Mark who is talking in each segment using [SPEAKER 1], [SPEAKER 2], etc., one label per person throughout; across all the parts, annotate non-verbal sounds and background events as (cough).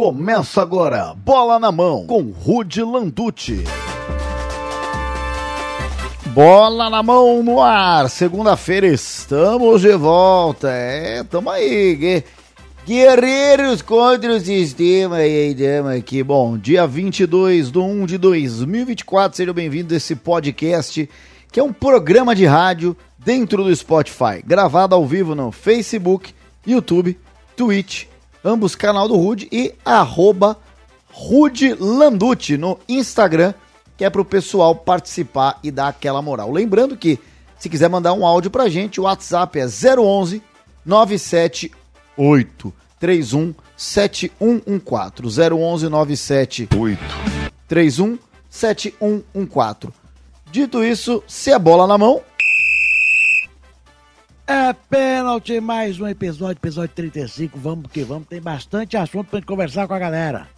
[SPEAKER 1] Começa agora, bola na mão, com Rude Landucci. Bola na mão no ar, segunda-feira estamos de volta. É, tamo aí, gue- guerreiros contra o sistema. E aí, dama aqui. Bom, dia 22 de 1 de 2024, sejam bem-vindos a esse podcast, que é um programa de rádio dentro do Spotify, gravado ao vivo no Facebook, YouTube, Twitch, ambos canal do Rude e arroba Rude Landucci no Instagram, que é pro pessoal participar e dar aquela moral. Lembrando que, se quiser mandar um áudio pra gente, o WhatsApp é 011 978 31 7114. 011 978 31 7114. Dito isso, se é bola na mão,
[SPEAKER 2] É pênalti, mais um episódio, episódio 35. Vamos que vamos, tem bastante assunto pra gente conversar com a galera.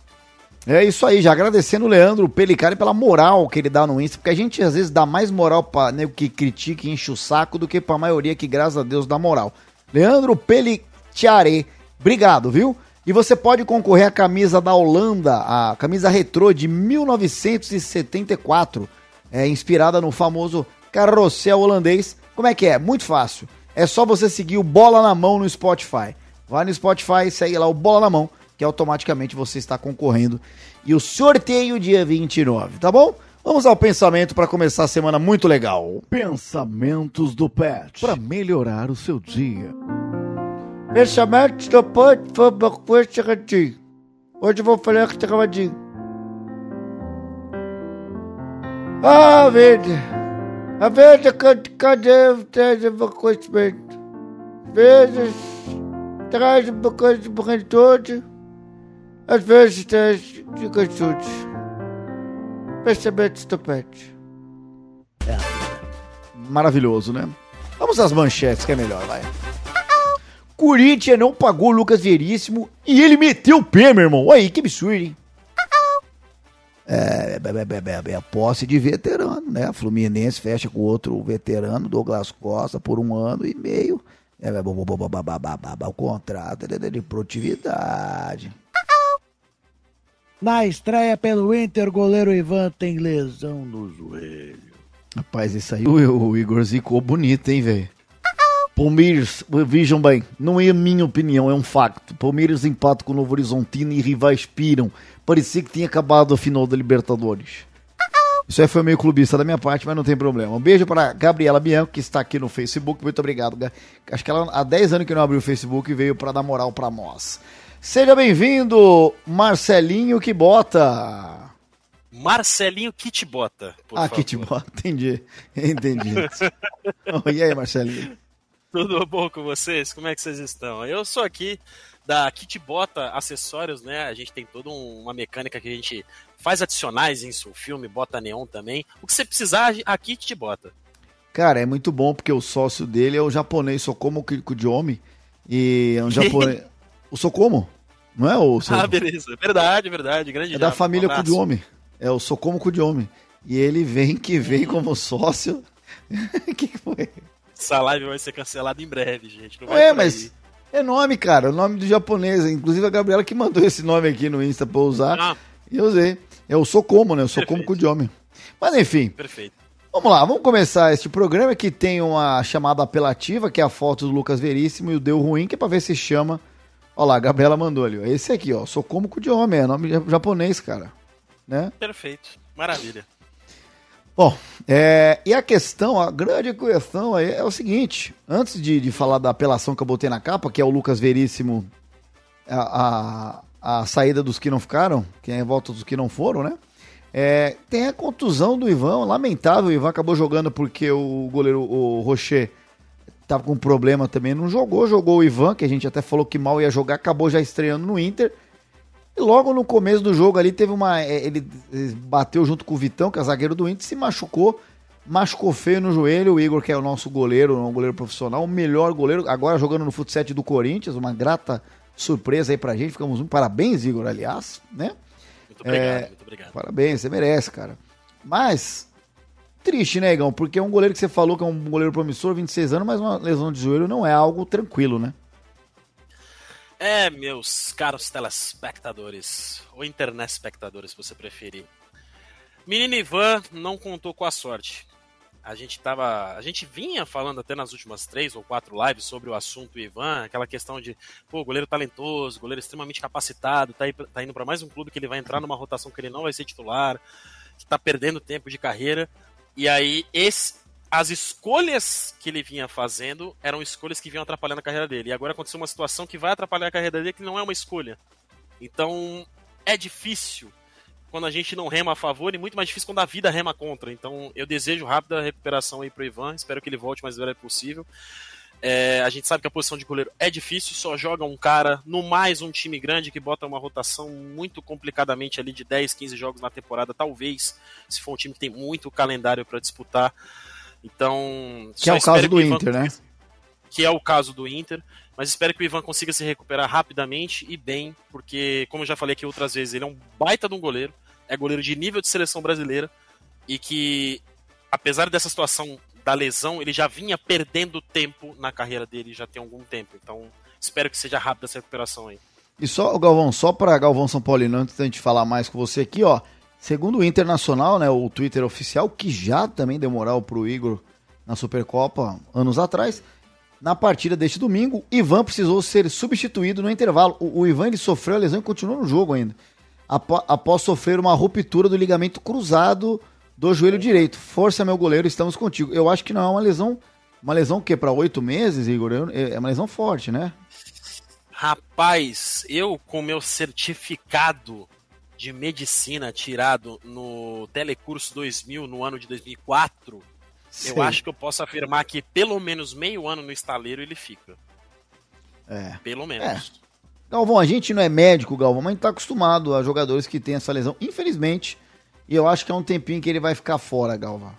[SPEAKER 1] É isso aí, já agradecendo o Leandro Pelicari pela moral que ele dá no Insta, porque a gente às vezes dá mais moral pra nego que critica e enche o saco do que pra maioria que, graças a Deus, dá moral. Leandro Peliciare, obrigado, viu? E você pode concorrer à camisa da Holanda, a camisa retrô de 1974, é, inspirada no famoso carrossel holandês. Como é que é? Muito fácil. É só você seguir o Bola na Mão no Spotify. Vai no Spotify, segue lá o Bola na Mão, que automaticamente você está concorrendo. E o sorteio dia 29, tá bom? Vamos ao pensamento para começar a semana muito legal.
[SPEAKER 3] Pensamentos do Pet para melhorar o seu dia.
[SPEAKER 1] Pensamento do Pet foi uma coisa. Hoje eu vou falar que radinho. Ah, vida. A vida cadê traz um conhecimento? Vezes traz uma coisa de às vezes traz de cantude. Pensamento do Pet. Maravilhoso, né? Vamos às manchetes, que é melhor, vai. Corinthians não pagou o Lucas Veríssimo e ele meteu o pé, meu irmão. Aí, que absurdo, hein? É, é, é, é, é, posse de veterano, né? A Fluminense fecha com outro veterano, Douglas Costa, por um ano e meio. É, é, o contrato é de, de produtividade.
[SPEAKER 2] Na estreia pelo Inter, goleiro Ivan tem lesão no joelho.
[SPEAKER 1] Rapaz, isso aí o, o Igor zicou bonito, hein, velho? Palmeiras, vejam bem, não é a minha opinião, é um facto. Palmeiras empata com o Novo Horizontino e rivais piram. Parecia que tinha acabado a final da Libertadores. Isso aí foi meio clubista da minha parte, mas não tem problema. Um beijo para Gabriela Bianco, que está aqui no Facebook. Muito obrigado. Ga- Acho que ela há 10 anos que não abriu o Facebook e veio para dar moral para nós. Seja bem-vindo, Marcelinho que bota.
[SPEAKER 4] Marcelinho Kitbota,
[SPEAKER 1] ah,
[SPEAKER 4] favor.
[SPEAKER 1] que te bota, entendi. (laughs) Entendi. (laughs) Oh, e aí, Marcelinho?
[SPEAKER 4] Tudo bom com vocês? Como é que vocês estão? Eu sou aqui da Kitbota Acessórios, né? A gente tem toda um- uma mecânica que a gente faz adicionais em seu filme, bota neon também. O que você precisar, a Kit bota.
[SPEAKER 1] Cara, é muito bom porque o sócio dele é o japonês Sokomo Kudiomi. E é um (laughs) japonês. o Sokomo? Não é o seu...
[SPEAKER 4] Ah, beleza. Verdade, verdade. Grande
[SPEAKER 1] É da família
[SPEAKER 4] Um.
[SPEAKER 1] Kudiomi. É o Sokomo Kudiomi. E ele vem que vem como sócio. O (laughs) que que foi?
[SPEAKER 4] Essa live vai ser cancelada em breve, gente.
[SPEAKER 1] É, mas é nome, cara. O nome do japonês. Inclusive a Gabriela que mandou esse nome aqui no Insta pra eu usar.
[SPEAKER 4] Ah,
[SPEAKER 1] E eu usei. É o Sokomo, né? O Sokomo
[SPEAKER 4] Perfeito.
[SPEAKER 1] Kudiomi. Mas enfim,
[SPEAKER 4] perfeito.
[SPEAKER 1] Vamos lá, vamos começar este programa que tem uma chamada apelativa, que é a foto do Lucas Veríssimo e o Deu Ruim, que é pra ver se chama. Olha lá, a Gabriela mandou ali, ó. Esse aqui, ó. Sou como de homem, é nome japonês, cara. Né?
[SPEAKER 4] Perfeito. Maravilha.
[SPEAKER 1] Bom, é, e a questão, a grande questão aí é o seguinte: antes de, de falar da apelação que eu botei na capa, que é o Lucas Veríssimo, a, a, a saída dos que não ficaram, que é em volta dos que não foram, né? É, tem a contusão do Ivan, lamentável. O Ivan acabou jogando porque o goleiro, o Rocher, tava com problema também, não jogou. Jogou o Ivan, que a gente até falou que mal ia jogar, acabou já estreando no Inter. E logo no começo do jogo ali teve uma. é, Ele ele bateu junto com o Vitão, que é zagueiro do Inter, se machucou. Machucou feio no joelho. O Igor, que é o nosso goleiro, um goleiro profissional, o melhor goleiro, agora jogando no futsal do Corinthians, uma grata surpresa aí pra gente. Ficamos um parabéns, Igor, aliás, né?
[SPEAKER 4] Muito obrigado,
[SPEAKER 1] É,
[SPEAKER 4] muito obrigado.
[SPEAKER 1] Parabéns, você merece, cara. Mas, triste, né, Igão? Porque é um goleiro que você falou que é um goleiro promissor, 26 anos, mas uma lesão de joelho não é algo tranquilo, né?
[SPEAKER 4] É, meus caros telespectadores, ou internet espectadores, se você preferir. Menino Ivan não contou com a sorte. A gente tava. A gente vinha falando até nas últimas três ou quatro lives sobre o assunto Ivan, aquela questão de, pô, goleiro talentoso, goleiro extremamente capacitado, tá, tá indo para mais um clube que ele vai entrar numa rotação que ele não vai ser titular, que tá perdendo tempo de carreira. E aí, esse, as escolhas que ele vinha fazendo eram escolhas que vinham atrapalhando a carreira dele. E agora aconteceu uma situação que vai atrapalhar a carreira dele que não é uma escolha. Então, é difícil quando a gente não rema a favor e muito mais difícil quando a vida rema contra. Então eu desejo rápida recuperação aí pro Ivan, espero que ele volte o mais breve possível. É, a gente sabe que a posição de goleiro é difícil, só joga um cara, no mais um time grande que bota uma rotação muito complicadamente ali de 10, 15 jogos na temporada, talvez, se for um time que tem muito calendário para disputar. Então.
[SPEAKER 1] Que é o caso do Inter, né?
[SPEAKER 4] Que é o caso do Inter. Mas espero que o Ivan consiga se recuperar rapidamente e bem, porque, como eu já falei aqui outras vezes, ele é um baita de um goleiro é goleiro de nível de seleção brasileira e que, apesar dessa situação da lesão, ele já vinha perdendo tempo na carreira dele já tem algum tempo. Então, espero que seja rápida essa recuperação aí.
[SPEAKER 1] E só, Galvão, só para Galvão São Paulino, antes da gente falar mais com você aqui, ó. Segundo o Internacional, né, o Twitter oficial, que já também deu moral pro Igor na Supercopa anos atrás, na partida deste domingo, Ivan precisou ser substituído no intervalo. O, o Ivan ele sofreu a lesão e continuou no jogo ainda após sofrer uma ruptura do ligamento cruzado do joelho direito. Força, meu goleiro, estamos contigo. Eu acho que não é uma lesão. Uma lesão que para oito meses, Igor? É uma lesão forte, né?
[SPEAKER 4] Rapaz, eu com meu certificado de medicina tirado no Telecurso 2000 no ano de 2004, Sei. eu acho que eu posso afirmar que pelo menos meio ano no estaleiro ele fica.
[SPEAKER 1] É.
[SPEAKER 4] Pelo menos. É.
[SPEAKER 1] Galvão, a gente não é médico, Galvão, mas a gente tá acostumado a jogadores que têm essa lesão, infelizmente. E eu acho que é um tempinho que ele vai ficar fora, Galvão.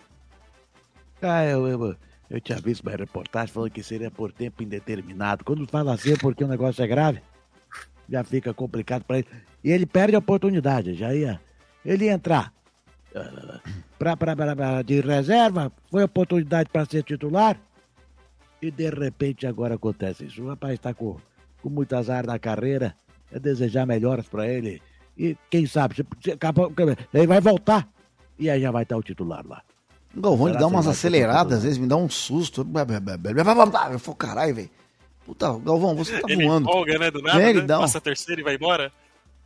[SPEAKER 2] Ah, eu, eu, eu tinha visto uma reportagem falando que seria por tempo indeterminado. Quando fala assim é porque o negócio é grave, já fica complicado para ele. E ele perde a oportunidade, já ia. Ele ia entrar pra, pra, pra, pra de reserva, foi a oportunidade para ser titular, e de repente agora acontece isso. O rapaz está com com muito azar na carreira, é desejar melhoras para ele. E quem sabe, se, se, ele vai voltar e aí já vai estar o titular lá.
[SPEAKER 1] Galvão, ele dá umas aceleradas, às vezes me dá um susto. Eu falo, caralho, velho. Puta, Galvão, você tá
[SPEAKER 4] ele
[SPEAKER 1] voando.
[SPEAKER 4] Folga, né? Do nada, é, ele né? dá um... Passa a terceira e vai embora.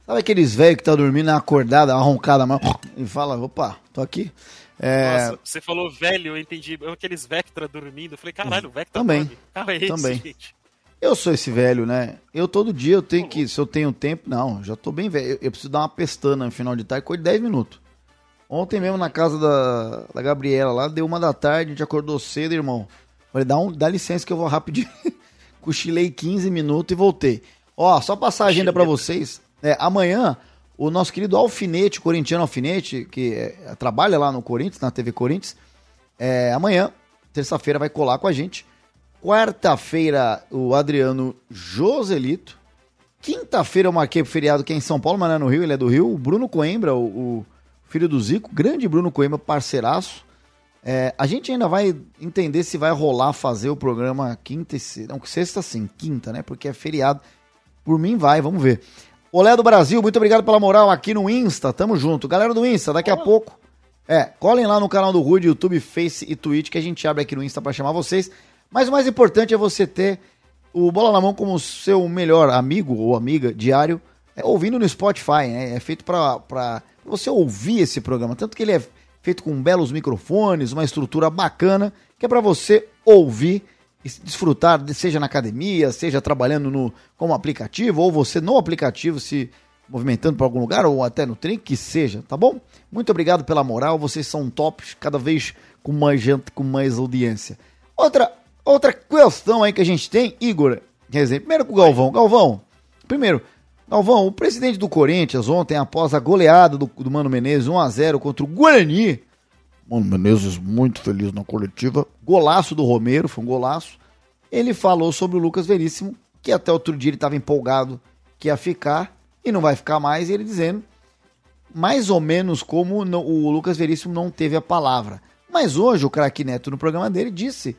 [SPEAKER 1] Sabe aqueles velhos que tá dormindo acordada, arroncada, mas... e fala, opa, tô aqui.
[SPEAKER 4] É... Nossa, você falou velho, eu entendi. Aqueles Vectra dormindo. Eu falei, caralho, o Vectra
[SPEAKER 1] Também. dorme. Cara, é esse, Também. Gente. Eu sou esse velho, né? Eu todo dia eu tenho que, se eu tenho tempo, não, já tô bem velho. Eu, eu preciso dar uma pestana no final de tarde, coisa de 10 minutos. Ontem mesmo na casa da, da Gabriela lá, deu uma da tarde, a gente acordou cedo, irmão. Falei, dá, um, dá licença que eu vou rapidinho. (laughs) Cochilei 15 minutos e voltei. Ó, só passar a agenda para vocês. É, amanhã, o nosso querido Alfinete, corintiano Alfinete, que é, trabalha lá no Corinthians, na TV Corinthians, é, amanhã, terça-feira, vai colar com a gente. Quarta-feira, o Adriano Joselito. Quinta-feira eu marquei pro feriado que é em São Paulo, mas não é no Rio, ele é do Rio. O Bruno Coimbra, o, o filho do Zico, grande Bruno Coimbra, parceiraço. É, a gente ainda vai entender se vai rolar fazer o programa quinta e sexta. Não, sexta sim, quinta, né? Porque é feriado. Por mim vai, vamos ver. Olé do Brasil, muito obrigado pela moral aqui no Insta. Tamo junto. Galera do Insta, daqui a pouco. É, colhem lá no canal do Rude, YouTube, Face e Twitch, que a gente abre aqui no Insta para chamar vocês. Mas o mais importante é você ter o Bola na Mão como seu melhor amigo ou amiga diário, é, ouvindo no Spotify. Né? É feito para você ouvir esse programa. Tanto que ele é feito com belos microfones, uma estrutura bacana, que é para você ouvir desfrutar, seja na academia, seja trabalhando no como aplicativo, ou você no aplicativo se movimentando para algum lugar, ou até no trem, que seja, tá bom? Muito obrigado pela moral, vocês são tops, cada vez com mais gente, com mais audiência. Outra Outra questão aí que a gente tem, Igor, dizer, primeiro com o Galvão. Galvão, primeiro, Galvão, o presidente do Corinthians ontem, após a goleada do, do Mano Menezes 1x0 contra o Guarani, Mano Menezes muito feliz na coletiva, golaço do Romero, foi um golaço, ele falou sobre o Lucas Veríssimo, que até outro dia ele estava empolgado que ia ficar e não vai ficar mais, ele dizendo mais ou menos como o Lucas Veríssimo não teve a palavra. Mas hoje o craque Neto no programa dele disse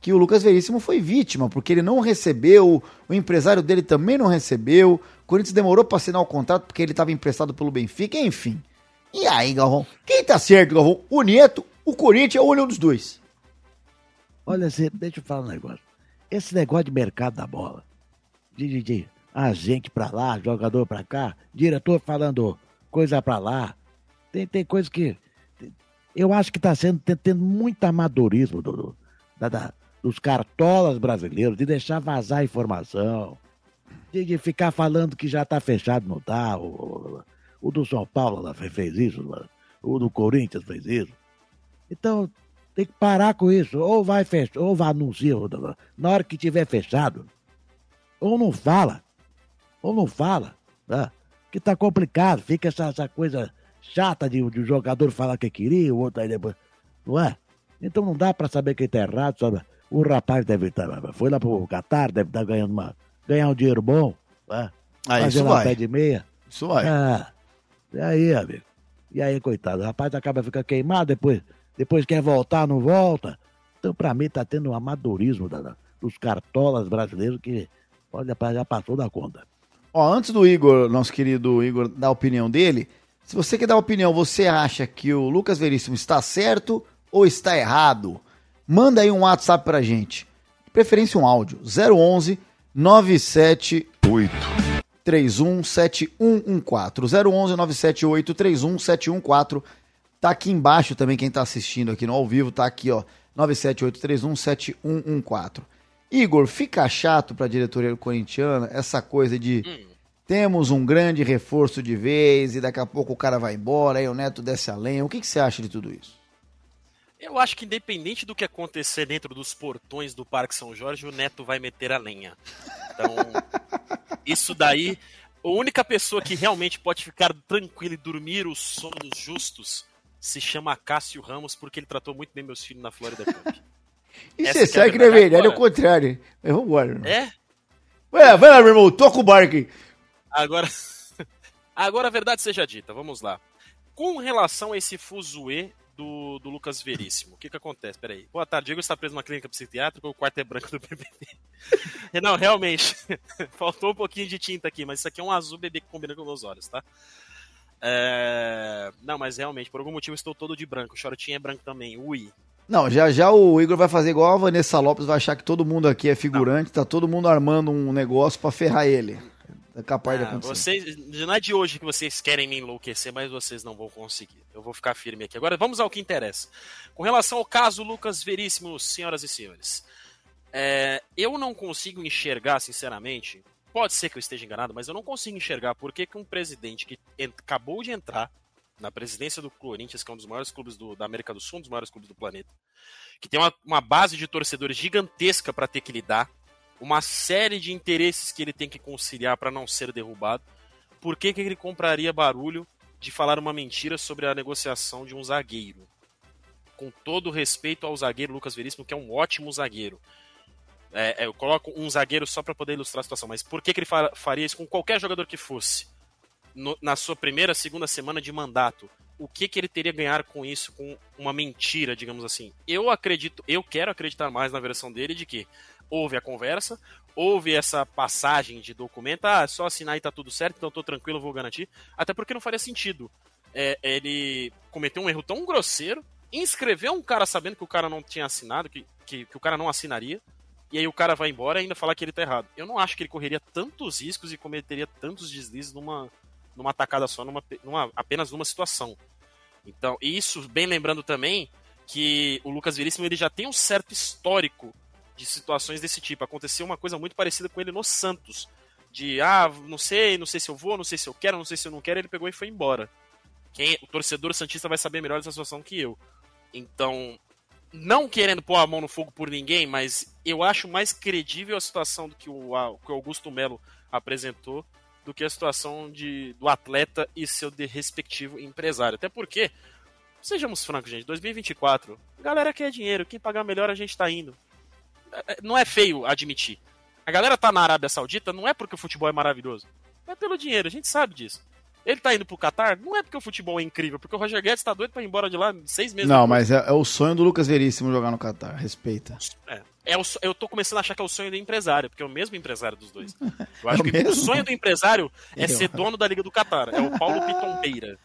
[SPEAKER 1] que o Lucas Veríssimo foi vítima, porque ele não recebeu, o empresário dele também não recebeu, o Corinthians demorou para assinar o contrato porque ele estava emprestado pelo Benfica, enfim. E aí, Galvão? Quem tá certo, Galvão? O Neto, o Corinthians ou nenhum dos dois?
[SPEAKER 2] Olha, Zé, deixa eu falar um negócio. Esse negócio de mercado da bola, de, de, agente pra lá, jogador pra cá, diretor falando coisa pra lá, tem, tem coisa que. Eu acho que tá sendo tendo muito amadorismo do, do da, da, dos cartolas brasileiros, de deixar vazar informação, de, de ficar falando que já tá fechado, não tá. O, o, o do São Paulo lá fez isso, o do Corinthians fez isso. Então, tem que parar com isso. Ou vai fechar, ou vai anunciar na hora que tiver fechado. Ou não fala. Ou não fala. Tá? Que tá complicado. Fica essa, essa coisa chata de, de o jogador falar que queria, o outro aí depois. Não é? Então não dá para saber quem tá errado, sabe? O rapaz deve estar. Tá, foi lá pro Catar, deve estar tá ganhando uma, ganhar um dinheiro bom. Né?
[SPEAKER 1] Ah, isso vai.
[SPEAKER 2] pé de meia.
[SPEAKER 1] Isso vai.
[SPEAKER 2] Ah, e aí, amigo? E aí, coitado, o rapaz acaba ficando queimado depois depois quer voltar, não volta. Então, para mim, tá tendo um amadorismo da, dos cartolas brasileiros que, olha, já passou da conta.
[SPEAKER 1] Ó, antes do Igor, nosso querido Igor, dar a opinião dele, se você quer dar opinião, você acha que o Lucas Veríssimo está certo ou está errado? Manda aí um WhatsApp pra gente. De preferência um áudio. 011 978 317114. 011 978 317114. Tá aqui embaixo também, quem tá assistindo aqui no ao vivo, tá aqui, ó, 978317114. Igor, fica chato pra diretoria corintiana essa coisa de hum. temos um grande reforço de vez e daqui a pouco o cara vai embora, aí o Neto desce a lenha. O que, que você acha de tudo isso?
[SPEAKER 4] Eu acho que independente do que acontecer dentro dos portões do Parque São Jorge, o Neto vai meter a lenha. Então, isso daí, a única pessoa que realmente pode ficar tranquila e dormir os sonhos justos se chama Cássio Ramos porque ele tratou muito bem meus filhos na Florida Cup. (laughs)
[SPEAKER 1] E você sabe que não é verdade, é o contrário. Mas embora.
[SPEAKER 4] É?
[SPEAKER 1] Vai lá, vai lá, meu irmão, toca o barco aí.
[SPEAKER 4] Agora, (laughs) agora a verdade seja dita, vamos lá. Com relação a esse fuzuê do, do Lucas Veríssimo, o que que acontece? Peraí. Boa tarde, Diego está preso numa clínica psiquiátrica, o quarto é branco do BBB. (laughs) não, realmente, (laughs) faltou um pouquinho de tinta aqui, mas isso aqui é um azul bebê que combina com meus olhos, tá? É... Não, mas realmente, por algum motivo estou todo de branco. O shortinho é branco também. Ui.
[SPEAKER 1] Não, já já o Igor vai fazer igual a Vanessa Lopes, vai achar que todo mundo aqui é figurante, não. tá todo mundo armando um negócio para ferrar ele. É capaz ah, de acontecer.
[SPEAKER 4] Vocês, não é de hoje que vocês querem me enlouquecer, mas vocês não vão conseguir. Eu vou ficar firme aqui. Agora vamos ao que interessa. Com relação ao caso Lucas Veríssimo, senhoras e senhores. É, eu não consigo enxergar, sinceramente, Pode ser que eu esteja enganado, mas eu não consigo enxergar por que, um presidente que acabou de entrar na presidência do Corinthians, que é um dos maiores clubes do, da América do Sul, um dos maiores clubes do planeta, que tem uma, uma base de torcedores gigantesca para ter que lidar, uma série de interesses que ele tem que conciliar para não ser derrubado, por que, que ele compraria barulho de falar uma mentira sobre a negociação de um zagueiro? Com todo respeito ao zagueiro Lucas Veríssimo, que é um ótimo zagueiro. É, é, eu coloco um zagueiro só para poder ilustrar a situação, mas por que, que ele faria isso com qualquer jogador que fosse? No, na sua primeira, segunda semana de mandato, o que, que ele teria a ganhar com isso, com uma mentira, digamos assim? Eu acredito, eu quero acreditar mais na versão dele de que houve a conversa, houve essa passagem de documento, ah, só assinar e tá tudo certo, então tô tranquilo, vou garantir. Até porque não faria sentido. É, ele cometeu um erro tão grosseiro, inscreveu um cara sabendo que o cara não tinha assinado, que, que, que o cara não assinaria e aí o cara vai embora e ainda falar que ele tá errado. Eu não acho que ele correria tantos riscos e cometeria tantos deslizes numa, numa tacada só, numa, numa, apenas numa situação. Então, isso bem lembrando também que o Lucas Veríssimo ele já tem um certo histórico de situações desse tipo. Aconteceu uma coisa muito parecida com ele no Santos. De, ah, não sei, não sei se eu vou, não sei se eu quero, não sei se eu não quero, ele pegou e foi embora. Quem, o torcedor Santista vai saber melhor dessa situação que eu. Então, não querendo pôr a mão no fogo por ninguém, mas eu acho mais credível a situação do que o, a, que o Augusto Melo apresentou do que a situação de, do atleta e seu respectivo empresário. Até porque, sejamos francos, gente, 2024, galera quer dinheiro, quem pagar melhor a gente tá indo. É, é, não é feio admitir. A galera tá na Arábia Saudita não é porque o futebol é maravilhoso, é pelo dinheiro, a gente sabe disso. Ele tá indo pro Qatar, não é porque o futebol é incrível, porque o Roger Guedes tá doido pra ir embora de lá seis meses
[SPEAKER 1] Não,
[SPEAKER 4] depois.
[SPEAKER 1] mas é, é o sonho do Lucas Veríssimo jogar no Qatar. Respeita.
[SPEAKER 4] É, é o eu tô começando a achar que é o sonho do empresário, porque é o mesmo empresário dos dois. (laughs) Eu
[SPEAKER 1] É
[SPEAKER 4] acho
[SPEAKER 1] o
[SPEAKER 4] que o sonho do empresário é (laughs)
[SPEAKER 1] Eu-
[SPEAKER 4] ser dono da Liga do Qatar. É o Paulo Pitombeira.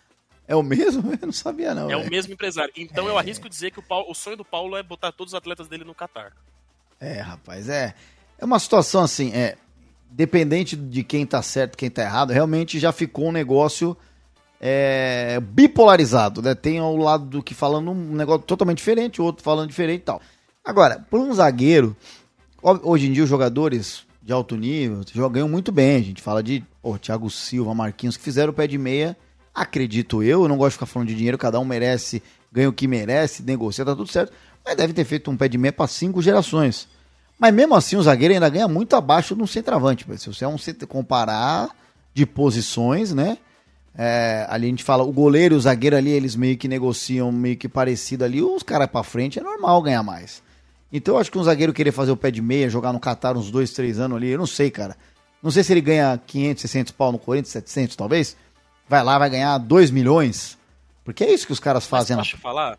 [SPEAKER 1] É o mesmo? (laughs) Eu não sabia, não.
[SPEAKER 4] É o
[SPEAKER 1] velho.
[SPEAKER 4] mesmo empresário. Então eu arrisco dizer que o, Paulo- o sonho do Paulo é botar todos os atletas dele no Qatar.
[SPEAKER 1] É, rapaz, é. É uma situação assim, é. Dependente de quem tá certo quem tá errado, realmente já ficou um negócio é, bipolarizado, né? Tem ao lado do que falando um negócio totalmente diferente, o outro falando diferente e tal. Agora, para um zagueiro, ho- hoje em dia os jogadores de alto nível já ganham muito bem. A gente fala de pô, Thiago Silva, Marquinhos, que fizeram o pé de meia, acredito eu. Eu não gosto de ficar falando de dinheiro, cada um merece, ganha o que merece, negocia, tá tudo certo. Mas deve ter feito um pé de meia para cinco gerações. Mas mesmo assim, o zagueiro ainda ganha muito abaixo de um centroavante. Se você é um comparar de posições, né? É, ali a gente fala, o goleiro e o zagueiro ali, eles meio que negociam meio que parecido ali. Os caras pra frente é normal ganhar mais. Então eu acho que um zagueiro querer fazer o pé de meia, jogar no Qatar uns dois, três anos ali, eu não sei, cara. Não sei se ele ganha 500, 600 pau no Corinthians, 700 talvez. Vai lá, vai ganhar 2 milhões. Porque é isso que os caras fazem
[SPEAKER 4] Mas
[SPEAKER 1] lá.
[SPEAKER 4] posso te falar?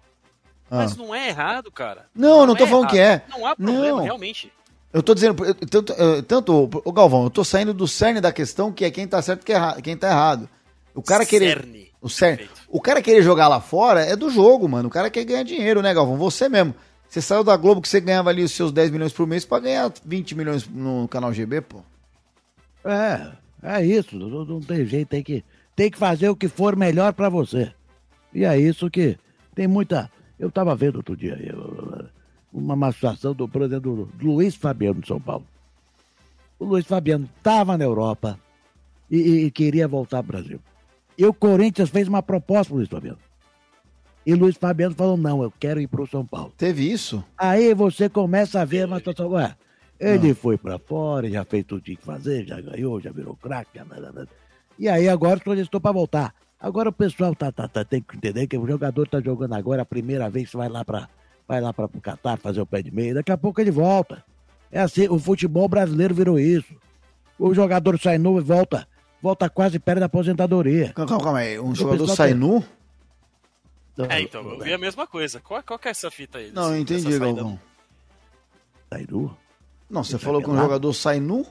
[SPEAKER 1] Ah.
[SPEAKER 4] Mas não é errado, cara.
[SPEAKER 1] Não, eu não tô falando
[SPEAKER 4] errado.
[SPEAKER 1] que é.
[SPEAKER 4] Não há problema,
[SPEAKER 1] Não.
[SPEAKER 4] realmente.
[SPEAKER 1] Eu tô dizendo, eu- tanto, eu- tanto o Galvão, eu tô saindo do cerne da questão que é quem tá certo e quem, erra- quem tá errado. O cara querer.
[SPEAKER 4] Cerne.
[SPEAKER 1] O, cerne,
[SPEAKER 4] Perfeito.
[SPEAKER 1] o cara querer jogar lá fora é do jogo, mano. O cara quer ganhar dinheiro, né, Galvão? Você mesmo. Você saiu da Globo que você ganhava ali os seus 10 milhões por mês pra ganhar 20 milhões no canal GB, pô.
[SPEAKER 2] É, é isso. Não, não tem jeito, tem que, tem que fazer o que for melhor pra você. E é isso que tem muita. Eu tava vendo outro dia eu- uma, situação do, por exemplo, do Luiz Fabiano de São Paulo. O Luiz Fabiano estava na Europa e, e- e queria voltar ao Brasil. E o Corinthians fez uma proposta pro Luiz Fabiano. E Luiz Fabiano falou: não, eu quero ir pro São Paulo.
[SPEAKER 1] Teve isso?
[SPEAKER 2] Aí você começa a ver uma situação. Ué, ele foi pra fora, já fez tudo que tinha que fazer, já ganhou, já virou craque. já- E aí agora estou pra voltar. Agora o pessoal tá, tá, tá- tem que entender que o jogador tá jogando agora a primeira vez que vai lá para vai lá para o Catar fazer o pé de meia. Daqui a pouco ele volta. É assim, o futebol brasileiro virou isso. O jogador sai novo e volta, volta quase perto da aposentadoria.
[SPEAKER 1] Calma, calma, aí. Um jogador
[SPEAKER 2] pessoal
[SPEAKER 1] sai
[SPEAKER 2] tem-
[SPEAKER 1] nu?
[SPEAKER 4] É, então, eu vi a mesma coisa. Qual, qual que é essa fita aí?
[SPEAKER 1] Não, eu entendi? Galvão.
[SPEAKER 2] Sai nu?
[SPEAKER 1] Não, você
[SPEAKER 2] tá
[SPEAKER 1] falou que um jogador sai nu?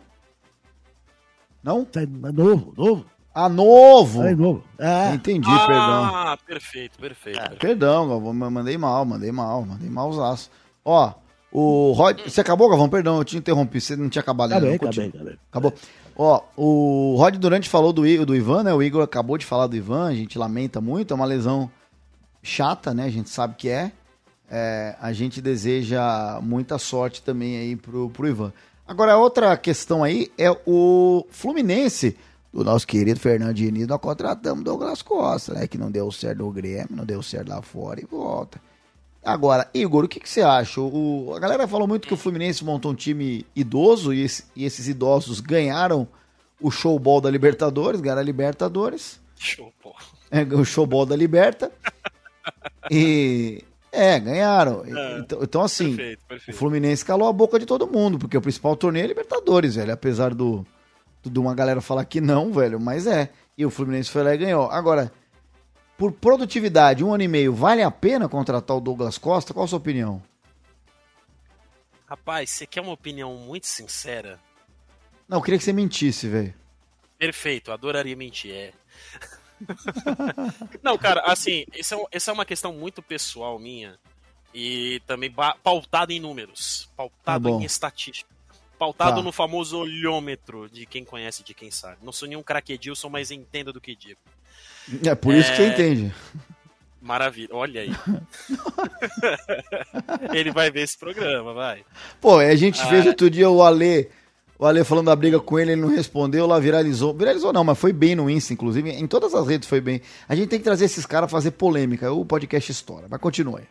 [SPEAKER 1] Não?
[SPEAKER 2] Sai novo, novo.
[SPEAKER 1] Ah, novo!
[SPEAKER 2] Sai novo. É.
[SPEAKER 1] Entendi, perdão.
[SPEAKER 4] Ah, perfeito, perfeito. perfeito.
[SPEAKER 1] Perdão, Galvão, ma- mandei mal, mandei mal, mandei mal os aços. Ó, o Rod. Você acabou, Galvão? Perdão, eu te interrompi, você não tinha acabado ainda.
[SPEAKER 2] Acabei,
[SPEAKER 1] não,
[SPEAKER 2] acabei, acabei.
[SPEAKER 1] Acabou. Ó, o Rod Durante falou do, I- do Ivan, né? O Igor acabou de falar do Ivan, a gente lamenta muito, é uma lesão chata, né? A gente sabe que é. É, a gente deseja muita sorte também aí pro, pro Ivan. Agora, a outra questão aí é o Fluminense, do nosso querido Fernando Diniz, nós contratamos Douglas Costa, né? Que não deu certo no Grêmio, não deu certo lá fora e volta. Agora, Igor, o que, que você acha? O, a galera falou muito que o Fluminense montou um time idoso e, esse- e esses idosos ganharam o showball da Libertadores, ganharam a Libertadores,
[SPEAKER 4] Show, pô.
[SPEAKER 1] é, o showball da Liberta. (laughs) e. É, ganharam.
[SPEAKER 4] É,
[SPEAKER 1] então, então, assim,
[SPEAKER 4] Perfeito,
[SPEAKER 1] o
[SPEAKER 4] perfeito.
[SPEAKER 1] Fluminense calou a boca de todo mundo, porque o principal torneio é Libertadores, velho. Apesar do- de uma galera falar que não, velho, mas é. E o Fluminense foi lá e ganhou. Agora, por produtividade, um ano e meio, vale a pena contratar o Douglas Costa? Qual a sua opinião?
[SPEAKER 4] Rapaz, você quer uma opinião muito sincera?
[SPEAKER 1] Não, eu queria que você mentisse, velho.
[SPEAKER 4] Perfeito, adoraria mentir, é. (laughs) Não, cara, assim, essa é, essa é uma questão muito pessoal minha e também pautada em números,
[SPEAKER 1] Tá bom.
[SPEAKER 4] em estatística, pautado
[SPEAKER 1] Tá.
[SPEAKER 4] no famoso olhômetro de quem conhece de quem sabe. Não sou nenhum craque Edilson, mas entendo do que digo.
[SPEAKER 1] É por isso que você
[SPEAKER 4] É.
[SPEAKER 1] entende.
[SPEAKER 4] Maravilha, olha aí. (laughs) Ele vai ver esse programa, vai.
[SPEAKER 1] Pô, a gente
[SPEAKER 4] Ah.
[SPEAKER 1] fez outro dia o Ale, o Ale falando da briga com ele, ele não respondeu, lá viralizou. Viralizou não, mas foi bem no Insta, inclusive. Em todas as redes foi bem. A gente tem que trazer esses caras fazer polêmica. O podcast história. Mas continua aí.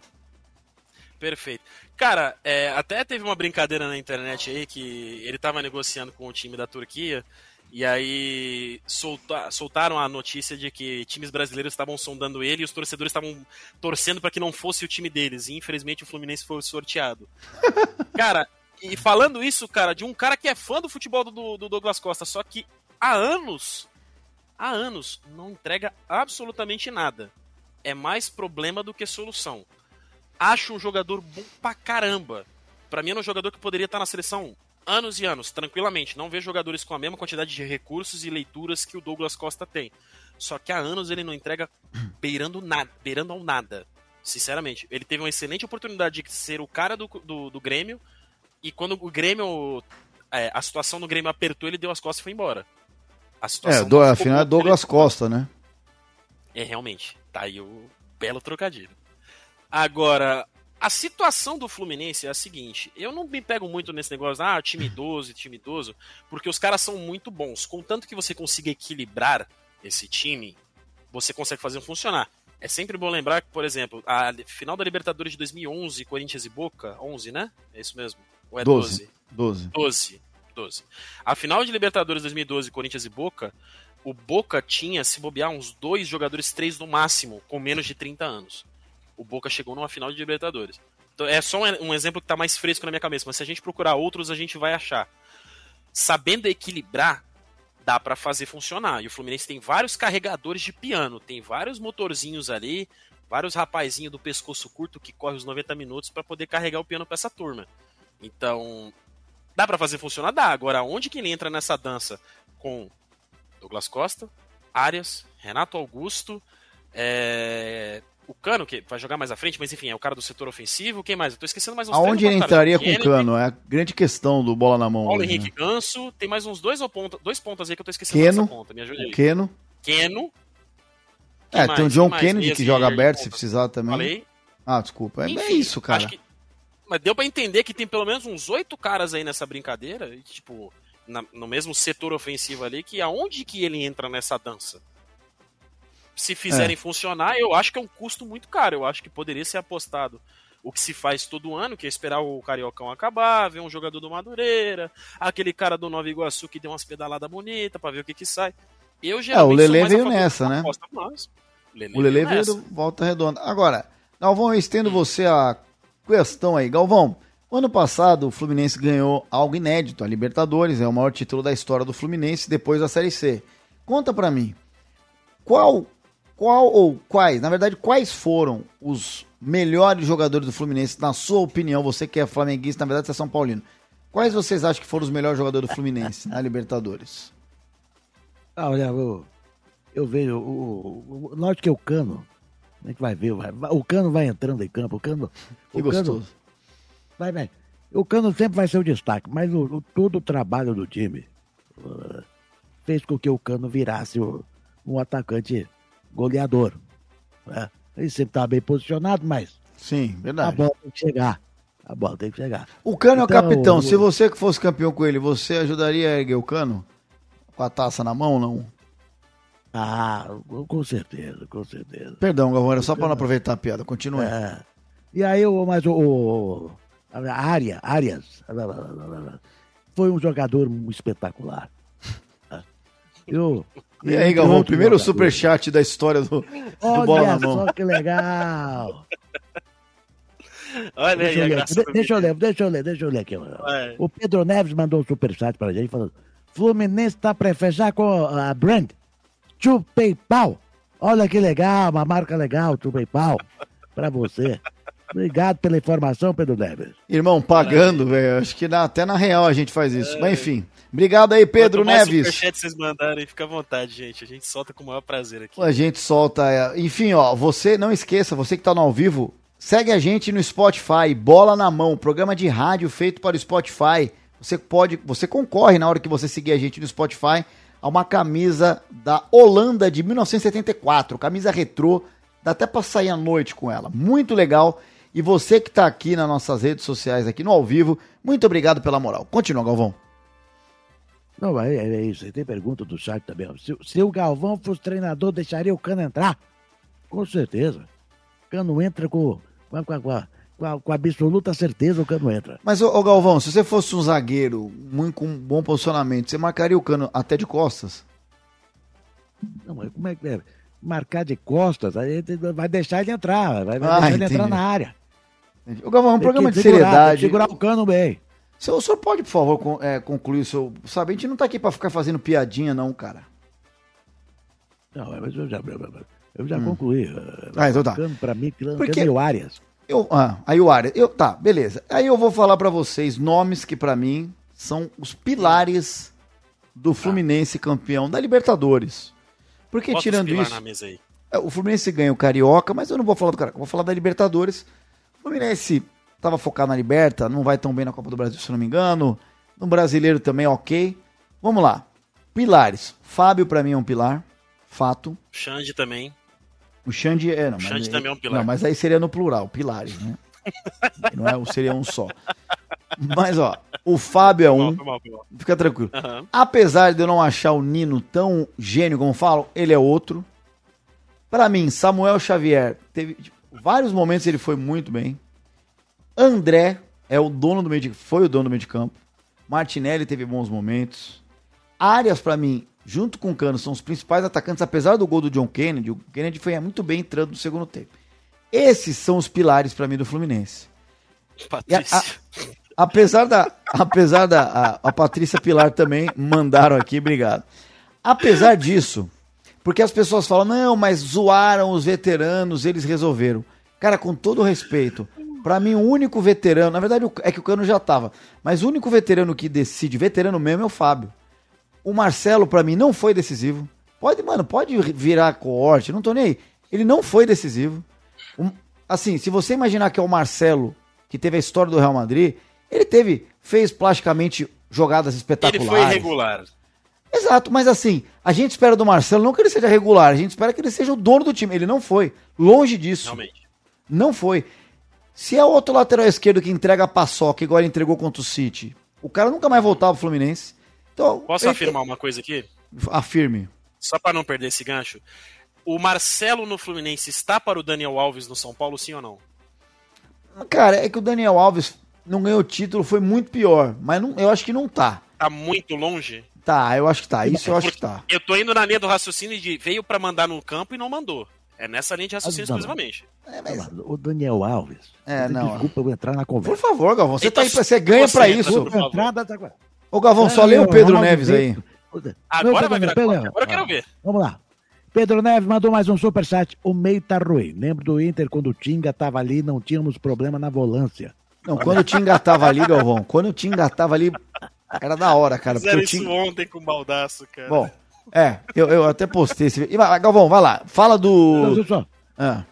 [SPEAKER 4] Perfeito. Cara, é, até teve uma brincadeira na internet aí que ele tava negociando com o time da Turquia e aí solta- soltaram a notícia de que times brasileiros estavam sondando ele e os torcedores estavam torcendo para que não fosse o time deles. E infelizmente o Fluminense foi sorteado. (laughs) cara, e falando isso, cara, de um cara que é fã do futebol do, do Douglas Costa, só que há anos há anos não entrega absolutamente nada. É mais problema do que solução. Acho um jogador bom pra caramba. Pra mim é um jogador que poderia estar na seleção anos e anos, tranquilamente. Não vejo jogadores com a mesma quantidade de recursos e leituras que o Douglas Costa tem. Só que há anos ele não entrega (clears throat) beirando nada, beirando ao nada. Sinceramente, ele teve uma excelente oportunidade de ser o cara do, do, do Grêmio. E quando o Grêmio. É, a situação no Grêmio apertou, ele deu as costas e foi embora.
[SPEAKER 1] A situação é, do, afinal é Douglas. Costa, né?
[SPEAKER 4] É, realmente. Tá aí o belo trocadilho. Agora, a situação do Fluminense é a seguinte: eu não me pego muito nesse negócio, ah, time (laughs) idoso time idoso, porque os caras são muito bons. Contanto que você consiga equilibrar esse time, você consegue fazer funcionar. É sempre bom lembrar que, por exemplo, a final da Libertadores de 2011, Corinthians e Boca, 11, né? É isso mesmo? Ou é 12?
[SPEAKER 1] 12.
[SPEAKER 4] 12. 12. A final de Libertadores 2012, Corinthians e Boca, o Boca tinha, se bobear, uns dois jogadores, três no máximo, com menos de 30 anos o Boca chegou numa final de Libertadores. Então, é só um, um exemplo que está mais fresco na minha cabeça, mas se a gente procurar outros, a gente vai achar. Sabendo equilibrar, dá para fazer funcionar. E o Fluminense tem vários carregadores de piano, tem vários motorzinhos ali, vários rapazinhos do pescoço curto que corre os 90 minutos para poder carregar o piano para essa turma. Então, dá para fazer funcionar? Dá. Agora, onde que ele entra nessa dança com Douglas Costa, Arias, Renato Augusto, é o Cano, que vai jogar mais à frente, mas enfim, é o cara do setor ofensivo. Quem mais? Eu tô esquecendo mais uns
[SPEAKER 1] Aonde ele entraria com o Cano? É a grande questão do bola na mão.
[SPEAKER 4] Paulo hoje, Henrique né? Ganso. Tem mais uns dois, ponta, dois pontas aí que eu tô esquecendo
[SPEAKER 1] Keno, ponta. Me ajude aí. Keno.
[SPEAKER 4] Keno.
[SPEAKER 1] Quem é, mais? tem o John Kennedy que joga aberto se precisar também.
[SPEAKER 4] Falei.
[SPEAKER 1] Ah, desculpa. É, enfim, é isso, cara. Que...
[SPEAKER 4] Mas deu para entender que tem pelo menos uns oito caras aí nessa brincadeira, e, tipo, na, no mesmo setor ofensivo ali, que aonde que ele entra nessa dança? Se fizerem é. funcionar, eu acho que é um custo muito caro. Eu acho que poderia ser apostado o que se faz todo ano, que é esperar o Cariocão acabar, ver um jogador do Madureira, aquele cara do Nova Iguaçu que deu umas pedaladas bonitas para ver o que que sai. Eu
[SPEAKER 1] é, o Lele veio nessa, né? o Lele veio do Volta Redonda. Agora, Galvão, eu estendo hum. você a questão aí. Galvão, ano passado o Fluminense ganhou algo inédito, a Libertadores, é o maior título da história do Fluminense depois da Série C. Conta para mim, qual qual ou quais, na verdade, quais foram os melhores jogadores do Fluminense, na sua opinião, você que é flamenguista, na verdade você é São Paulino. Quais vocês acham que foram os melhores jogadores do Fluminense na Libertadores?
[SPEAKER 2] Ah, olha, eu, eu vejo, o, o, lógico que é o Cano, a gente vai ver, vai, o Cano vai entrando em campo, o Cano...
[SPEAKER 1] Que o gostoso. Cano,
[SPEAKER 2] vai, vai. O Cano sempre vai ser o destaque, mas o, o todo o trabalho do time uh, fez com que o Cano virasse o, um atacante goleador. Né? Ele sempre estava bem posicionado, mas.
[SPEAKER 1] Sim, verdade.
[SPEAKER 2] A bola tem que chegar. A bola tem que chegar.
[SPEAKER 1] O Cano então, é o então, capitão. O... Se você que fosse campeão com ele, você ajudaria a erguer o Cano? Com a taça na mão, não?
[SPEAKER 2] Ah, com certeza, com certeza.
[SPEAKER 1] Perdão, Galvão, era só para não aproveitar a piada. Continue. É.
[SPEAKER 2] E aí, mas o, o a Área, Arias foi um jogador espetacular. (laughs)
[SPEAKER 1] Eu, e aí, Galvão, primeiro superchat da história do,
[SPEAKER 2] do Bola na Mão. Olha só que legal. (laughs)
[SPEAKER 4] Olha deixa
[SPEAKER 2] aí, eu ler, deixa eu ler, deixa eu ler, deixa eu ler aqui. É. O Pedro Neves mandou um superchat pra gente falando: Fluminense tá pra fechar com a brand Chupei Pau. Olha que legal, uma marca legal, Chupei Pau. Pra você. Obrigado pela informação, Pedro Neves.
[SPEAKER 1] Irmão, pagando, velho. Acho que na, até na real a gente faz isso. É. Mas enfim. Obrigado aí, Pedro Quanto Neves.
[SPEAKER 4] superchat vocês mandarem, fica à vontade, gente. A gente solta com o maior prazer aqui.
[SPEAKER 1] A gente solta. É. Enfim, ó, você não esqueça, você que tá no ao vivo, segue a gente no Spotify, Bola na Mão, programa de rádio feito para o Spotify. Você pode, você concorre na hora que você seguir a gente no Spotify a uma camisa da Holanda de 1974, camisa retrô, dá até para sair à noite com ela. Muito legal. E você que está aqui nas nossas redes sociais, aqui no ao vivo, muito obrigado pela moral. Continua, Galvão.
[SPEAKER 2] Não, é, é isso. Tem pergunta do chat também. Se, se, o Galvão fosse treinador, deixaria o Cano entrar? Com certeza. O Cano entra com, com, com, com, com absoluta certeza, o Cano entra.
[SPEAKER 1] Mas, ô, ô, Galvão, se você fosse um zagueiro muito, com um bom posicionamento, você marcaria o Cano até de costas?
[SPEAKER 2] Não, mas como é que é? Marcar de costas, aí vai deixar ele entrar, vai, vai ah, deixar ele entrar na área.
[SPEAKER 1] O Galvão, é um programa de segurar, seriedade.
[SPEAKER 2] Segurar o cano bem.
[SPEAKER 1] O senhor pode, por favor, é, concluir o seu. Sabe, a gente não tá aqui pra ficar fazendo piadinha, não, cara.
[SPEAKER 2] Não, mas eu já, eu já concluí.
[SPEAKER 1] Ah, então tá.
[SPEAKER 2] Pra mim,
[SPEAKER 1] Porque-
[SPEAKER 2] é o Arias.
[SPEAKER 1] Eu, ah, aí o Arias. Eu, tá, beleza. Aí eu vou falar pra vocês nomes que pra mim são os pilares do Fluminense campeão da Libertadores. Porque
[SPEAKER 4] Bota
[SPEAKER 1] tirando isso,
[SPEAKER 4] na mesa aí.
[SPEAKER 1] é, o Fluminense ganha o Carioca, mas eu não vou falar do Carioca, eu vou falar da Libertadores. Fluminense tava focado na Liberta, não vai tão bem na Copa do Brasil, se eu não me engano. No Brasileiro também, ok. Vamos lá. Pilares. Fábio pra mim é um pilar, fato.
[SPEAKER 4] Xande também.
[SPEAKER 1] O Xande é, não.
[SPEAKER 4] O Xande
[SPEAKER 1] mas,
[SPEAKER 4] também é um pilar.
[SPEAKER 1] Não, mas aí seria no plural, pilares, né? (laughs) não é, seria um só. Mas, ó, o Fábio é um,
[SPEAKER 4] Foi mal, foi mal.
[SPEAKER 1] fica tranquilo.
[SPEAKER 4] Aham.
[SPEAKER 1] Apesar de eu não achar o Nino tão gênio como falam, ele é outro. Pra mim, Samuel Xavier teve vários momentos ele foi muito bem. André é o dono do meio de, foi o dono do meio de campo. Martinelli teve bons momentos. Arias pra mim, junto com o Cano, são os principais atacantes, apesar do gol do John Kennedy. O Kennedy foi muito bem entrando no segundo tempo. Esses são os pilares pra mim do Fluminense. E a-
[SPEAKER 4] Patrícia.
[SPEAKER 1] Apesar da. Apesar da. A, a Patrícia Pilar também mandaram aqui, obrigado. Apesar disso, porque as pessoas falam, não, mas zoaram os veteranos, eles resolveram. Cara, com todo respeito, pra mim o único veterano, na verdade é que o Cano já tava, mas o único veterano que decide, veterano mesmo é o Fábio. O Marcelo, pra mim, não foi decisivo. Pode, mano, pode virar coorte, não tô nem aí. Ele não foi decisivo. Um- assim, se você imaginar que é o Marcelo, que teve a história do Real Madrid, ele teve, fez plasticamente jogadas
[SPEAKER 4] Ele
[SPEAKER 1] espetaculares.
[SPEAKER 4] foi irregular.
[SPEAKER 1] Exato, mas assim, a gente espera do Marcelo não que ele seja regular, a gente espera que ele seja o dono do time. Ele não foi. Longe disso.
[SPEAKER 4] Realmente.
[SPEAKER 1] Não foi. Se é outro lateral esquerdo que entrega a paçoca, igual ele entregou contra o City, o cara nunca mais voltava pro Fluminense. Então,
[SPEAKER 4] Posso
[SPEAKER 1] ele-
[SPEAKER 4] afirmar uma coisa aqui?
[SPEAKER 1] Afirme.
[SPEAKER 4] Só pra não perder esse gancho. O Marcelo no Fluminense está para o Daniel Alves no São Paulo, sim ou não?
[SPEAKER 1] Cara, é que o Daniel Alves não ganhou título, foi muito pior. Mas não- eu acho que não tá.
[SPEAKER 4] Tá muito longe.
[SPEAKER 1] Tá, eu acho que tá. Isso eu acho que tá.
[SPEAKER 4] Eu tô indo na linha do raciocínio de veio pra mandar no campo e não mandou. É nessa linha de raciocínio
[SPEAKER 2] Ah, não.
[SPEAKER 4] exclusivamente.
[SPEAKER 1] É, mas-
[SPEAKER 2] Mas O Daniel Alves.
[SPEAKER 1] É, não.
[SPEAKER 2] Desculpa eu entrar na
[SPEAKER 1] Por
[SPEAKER 2] conversa.
[SPEAKER 1] favor, Galvão, você
[SPEAKER 4] Então,
[SPEAKER 1] tá aí pra, você ganha
[SPEAKER 4] então,
[SPEAKER 1] isso.
[SPEAKER 4] por.
[SPEAKER 2] Entrada da-
[SPEAKER 1] Ô, Galvão, só lê o Pedro Neves aí.
[SPEAKER 4] Agora vai virar. Agora eu quero ver.
[SPEAKER 2] Vamos lá. Pedro Neves mandou mais um superchat. O meio tá ruim. Lembro do Inter quando o Tinga tava ali, não tínhamos problema na volância.
[SPEAKER 1] Não, quando o Tim engatava ali, Galvão, quando o Tim engatava ali, era da hora, cara.
[SPEAKER 4] Fizeram
[SPEAKER 1] o
[SPEAKER 4] isso
[SPEAKER 1] Tim...
[SPEAKER 4] ontem com o baldaço, cara.
[SPEAKER 1] Bom, é, eu, eu até postei esse vídeo. E Galvão, vai lá, fala
[SPEAKER 2] Não,
[SPEAKER 1] do...
[SPEAKER 2] só,
[SPEAKER 1] Ah,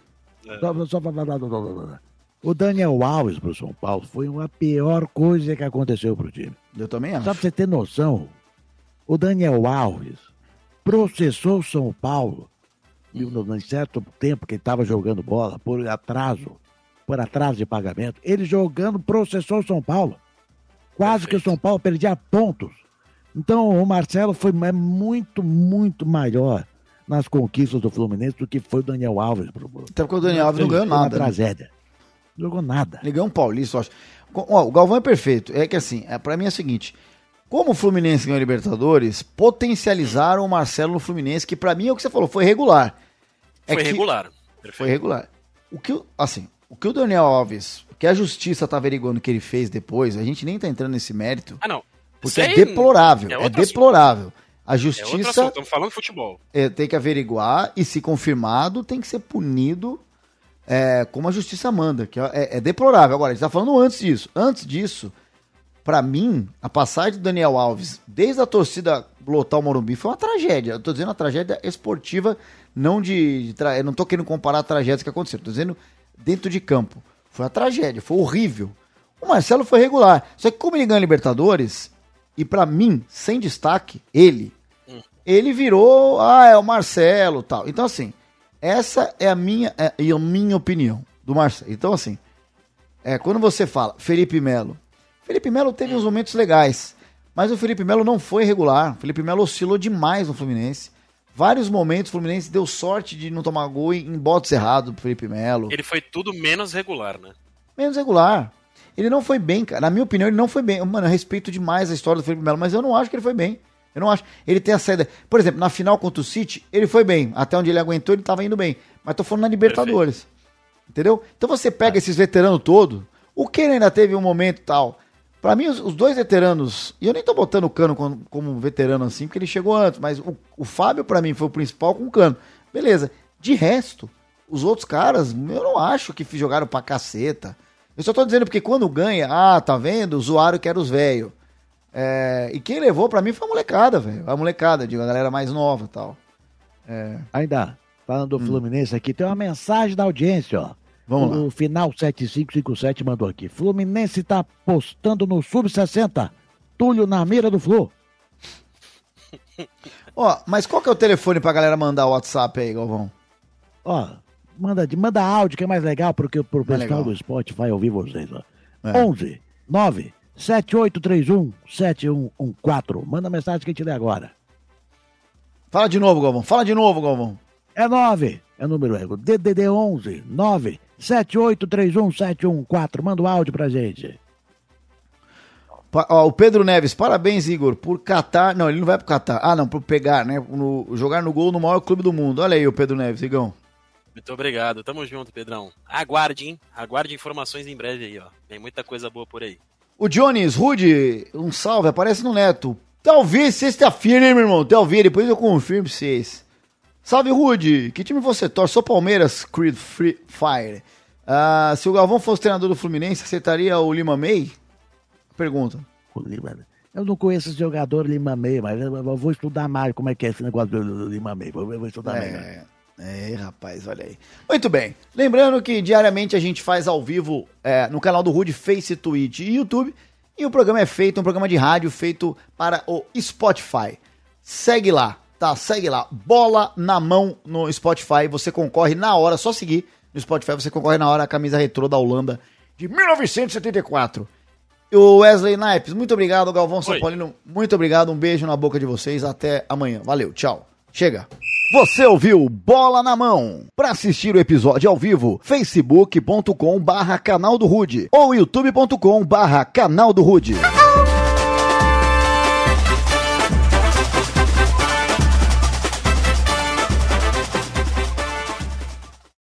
[SPEAKER 2] só, só, só, só- o Daniel Alves pro São Paulo foi uma pior coisa que aconteceu pro time.
[SPEAKER 1] eu também
[SPEAKER 2] Só
[SPEAKER 1] acho.
[SPEAKER 2] pra você ter noção, o Daniel Alves processou o São Paulo em um certo tempo que ele estava jogando bola por atraso, por atraso de pagamento. Ele jogando processou o São Paulo. Quase que o
[SPEAKER 4] Perfeito.
[SPEAKER 2] São Paulo perdia pontos. Então o Marcelo foi é muito, muito maior nas conquistas do Fluminense do que foi o Daniel Alves. Pro,
[SPEAKER 1] Até porque o Daniel Alves não ganhou
[SPEAKER 2] Foi uma
[SPEAKER 1] nada. né?
[SPEAKER 2] tragédia. Não jogou nada.
[SPEAKER 1] Ele ganhou um Paulista, eu acho. O Galvão é perfeito. É que assim, é, pra mim é o seguinte: como o Fluminense ganhou a Libertadores, potencializaram o Marcelo no Fluminense, que pra mim é o que você falou, foi regular. É
[SPEAKER 4] Foi
[SPEAKER 1] que-
[SPEAKER 4] regular.
[SPEAKER 1] Foi regular. O que, o- assim, o que o Daniel Alves, que a justiça tá averiguando que ele fez depois, a gente nem tá entrando nesse mérito,
[SPEAKER 4] Ah, não.
[SPEAKER 1] porque é deplorável.
[SPEAKER 4] é
[SPEAKER 1] É,
[SPEAKER 4] assunto.
[SPEAKER 1] deplorável. A
[SPEAKER 4] É
[SPEAKER 1] justiça
[SPEAKER 4] assunto. Estamos falando de futebol.
[SPEAKER 1] é, tem que averiguar e, se confirmado, tem que ser punido é, como a justiça manda, que é, é deplorável. Agora, a gente tá falando antes disso. Antes disso, pra mim, a passagem do Daniel Alves, desde a torcida lotar o Morumbi, foi uma tragédia. Eu tô dizendo uma tragédia esportiva, não de. de tra- Eu não tô querendo comparar tragédias que aconteceram, tô dizendo dentro de campo. Foi uma tragédia, foi horrível. O Marcelo foi regular. Só que como ele ganha Libertadores, e pra mim, sem destaque, ele, ele virou, ah, é o Marcelo tal. Então, assim, essa é a minha, é, é a minha opinião do Marcelo. Então, assim, é, quando você fala Felipe Melo, Felipe Melo teve uns momentos legais, mas o Felipe Melo não foi regular. O Felipe Melo oscilou demais no Fluminense. Vários momentos o Fluminense deu sorte de não tomar gol em, botes errados pro Felipe Melo.
[SPEAKER 4] Ele foi tudo menos regular, né?
[SPEAKER 1] Menos regular. Ele não foi bem, cara. Na minha opinião, ele não foi bem. Mano, eu respeito demais a história do Felipe Melo, mas eu não acho que ele foi bem. Eu não acho. Ele tem a saída. Por exemplo, na final contra o City, ele foi bem. Até onde ele aguentou, ele tava indo bem. Mas tô falando na Libertadores. Entendeu? Então você pega esses veteranos todos. O Keno ainda teve um momento tal. Pra mim, os, os dois veteranos, e eu nem tô botando o Cano como, como veterano assim, porque ele chegou antes, mas o, o Fábio, pra mim, foi o principal com o Cano. Beleza. De resto, os outros caras, eu não acho que jogaram pra caceta. Eu só tô dizendo porque quando ganha, ah, tá vendo? O usuário quer os velhos. É, e quem levou pra mim foi a molecada, velho. A molecada, digo, a galera mais nova e tal.
[SPEAKER 2] É. Ainda, falando do hum. Fluminense aqui, tem uma mensagem da audiência, ó. Vamos o lá. Final 7557 mandou aqui. Fluminense tá apostando no Sub-60. Túlio na mira do Flu. (laughs)
[SPEAKER 1] Ó, mas qual que é o telefone pra galera mandar o WhatsApp aí, Galvão?
[SPEAKER 2] Ó, manda, manda áudio que é mais legal porque pro é pessoal do Spotify ouvir vocês, ó. É. 11 9 7831 7114. Manda mensagem que a gente lê agora.
[SPEAKER 1] Fala de novo, Galvão. Fala de novo, Galvão.
[SPEAKER 2] É 9. É número é DDD 11 9 7831 714. Manda o áudio pra gente.
[SPEAKER 1] Ó, o Pedro Neves, parabéns, Igor, por catar. Não, ele não vai pro Catar. Ah, não, por pegar, né? No, jogar no gol no maior clube do mundo. Olha aí o Pedro Neves, Igão.
[SPEAKER 4] Muito obrigado. Tamo junto, Pedrão. Aguarde, hein? Aguarde informações em breve aí, ó. Tem muita coisa boa por aí.
[SPEAKER 1] O Jones, Rude, um salve, aparece no Neto. Talvez sexta-feira, hein, meu irmão? Talvez, depois eu confirmo pra vocês. Salve, Rude. Que time você torce? Sou Palmeiras, Creed Free Fire. Uh, se o Galvão fosse treinador do Fluminense, acertaria o Lima May? Pergunta. O
[SPEAKER 2] Lima, eu não conheço esse jogador Lima May, mas eu vou estudar mais como é que é esse negócio do Lima May. Vou, vou estudar é, mais.
[SPEAKER 1] É, rapaz, olha aí. Muito bem. Lembrando que diariamente a gente faz ao vivo é, no canal do Rude, Face, Twitch e YouTube. E o programa é feito, um programa de rádio feito para o Spotify. Segue lá, tá? Segue lá. Bola na mão no Spotify. Você concorre na hora, só seguir no Spotify, você concorre na hora a camisa retrô da Holanda de 1974. O Wesley Naipes, muito obrigado. Galvão São Paulino, muito obrigado. Um beijo na boca de vocês. Até amanhã. Valeu, tchau. Chega. Você ouviu Bola na Mão. Para assistir o episódio ao vivo, facebook.com barra canal do Rude ou youtube.com barra canal do Rude.